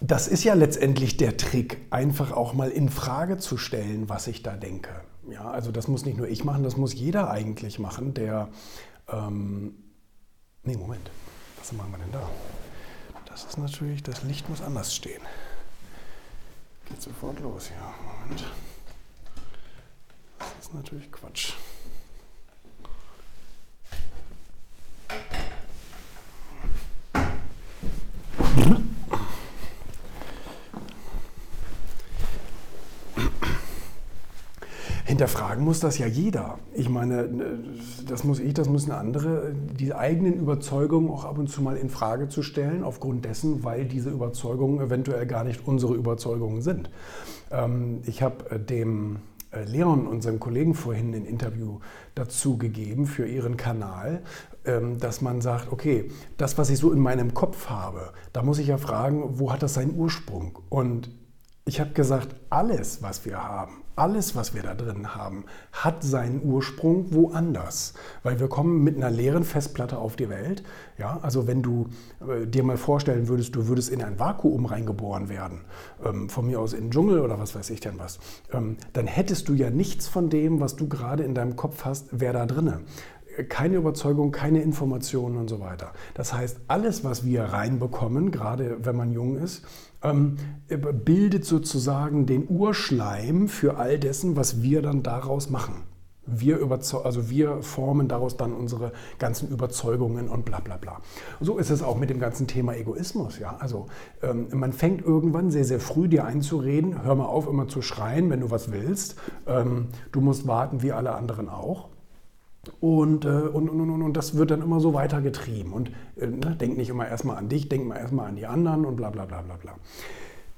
das ist ja letztendlich der Trick, einfach auch mal in Frage zu stellen, was ich da denke. Ja, also das muss nicht nur ich machen, das muss jeder eigentlich machen, der. Ähm, nee, Moment. Was machen wir denn da? Das ist natürlich, das Licht muss anders stehen. Geht sofort los, ja. Moment. Das ist natürlich Quatsch. Hinterfragen muss das ja jeder. Ich meine, das muss ich, das müssen andere, die eigenen Überzeugungen auch ab und zu mal in Frage zu stellen, aufgrund dessen, weil diese Überzeugungen eventuell gar nicht unsere Überzeugungen sind. Ähm, ich habe äh, dem äh, Leon, unserem Kollegen, vorhin ein Interview dazu gegeben für ihren Kanal, ähm, dass man sagt, okay, das, was ich so in meinem Kopf habe, da muss ich ja fragen, wo hat das seinen Ursprung? Und ich habe gesagt, alles, was wir haben, alles, was wir da drin haben, hat seinen Ursprung woanders. Weil wir kommen mit einer leeren Festplatte auf die Welt. Ja, also wenn du äh, dir mal vorstellen würdest, du würdest in ein Vakuum reingeboren werden, ähm, von mir aus in den Dschungel oder was weiß ich denn was, ähm, dann hättest du ja nichts von dem, was du gerade in deinem Kopf hast, wäre da drinne keine Überzeugung, keine Informationen und so weiter. Das heißt, alles, was wir reinbekommen, gerade wenn man jung ist, ähm, bildet sozusagen den Urschleim für all dessen, was wir dann daraus machen. Wir, also wir formen daraus dann unsere ganzen Überzeugungen und bla bla bla. So ist es auch mit dem ganzen Thema Egoismus. Ja? Also ähm, man fängt irgendwann sehr, sehr früh dir einzureden, hör mal auf, immer zu schreien, wenn du was willst. Ähm, du musst warten wie alle anderen auch. Und, äh, und, und, und, und, das wird dann immer so weitergetrieben. Und äh, ne, denk nicht immer erstmal an dich, denk mal erstmal an die anderen und bla bla bla bla bla.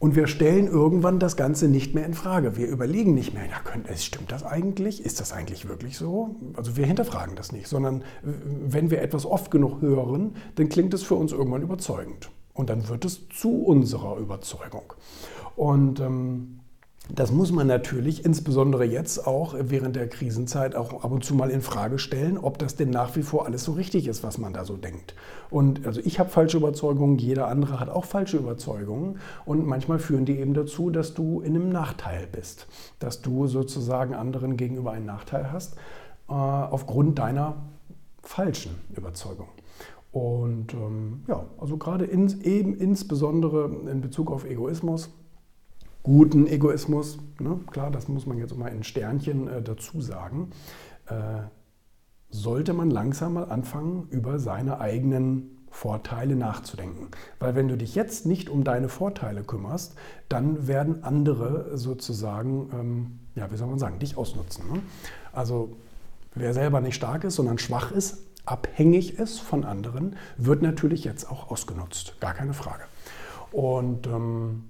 Und wir stellen irgendwann das Ganze nicht mehr in Frage. Wir überlegen nicht mehr, ja, stimmt das eigentlich? Ist das eigentlich wirklich so? Also wir hinterfragen das nicht, sondern wenn wir etwas oft genug hören, dann klingt es für uns irgendwann überzeugend. Und dann wird es zu unserer Überzeugung. Und ähm, das muss man natürlich insbesondere jetzt auch während der Krisenzeit auch ab und zu mal in Frage stellen, ob das denn nach wie vor alles so richtig ist, was man da so denkt. Und also ich habe falsche Überzeugungen, jeder andere hat auch falsche Überzeugungen und manchmal führen die eben dazu, dass du in einem Nachteil bist, dass du sozusagen anderen gegenüber einen Nachteil hast äh, aufgrund deiner falschen Überzeugung. Und ähm, ja, also gerade in, eben insbesondere in Bezug auf Egoismus guten Egoismus, ne? klar, das muss man jetzt mal in Sternchen äh, dazu sagen, äh, sollte man langsam mal anfangen, über seine eigenen Vorteile nachzudenken. Weil wenn du dich jetzt nicht um deine Vorteile kümmerst, dann werden andere sozusagen, ähm, ja, wie soll man sagen, dich ausnutzen. Ne? Also wer selber nicht stark ist, sondern schwach ist, abhängig ist von anderen, wird natürlich jetzt auch ausgenutzt. Gar keine Frage. Und ähm,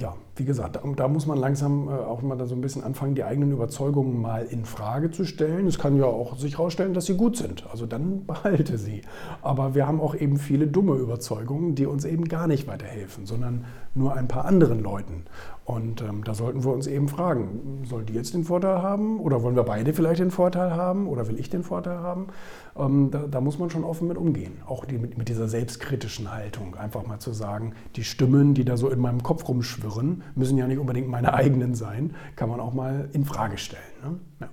ja, wie gesagt, da, da, muss man langsam äh, auch mal da so ein bisschen anfangen, die eigenen Überzeugungen mal in Frage zu stellen. Es kann ja auch sich herausstellen, dass sie gut sind. Also dann behalte sie. Aber wir haben auch eben viele dumme Überzeugungen, die uns eben gar nicht weiterhelfen, sondern nur ein paar anderen Leuten. Und ähm, da sollten wir uns eben fragen, soll die jetzt den Vorteil haben oder wollen wir beide vielleicht den Vorteil haben oder will ich den Vorteil haben? Ähm, da, da, muss man schon offen mit umgehen. Auch die, mit, mit, dieser selbstkritischen Haltung. Einfach mal zu sagen, die Stimmen, die da so in meinem Kopf rumschwirren, müssen ja nicht unbedingt meine eigenen sein, kann man auch mal in Frage stellen. Ne? Ja.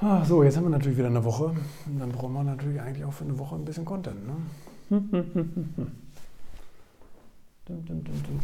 Ah, so, jetzt haben wir natürlich wieder eine Woche. Dann brauchen wir natürlich eigentlich auch für eine Woche ein bisschen Content. Ne? dum, dum, dum,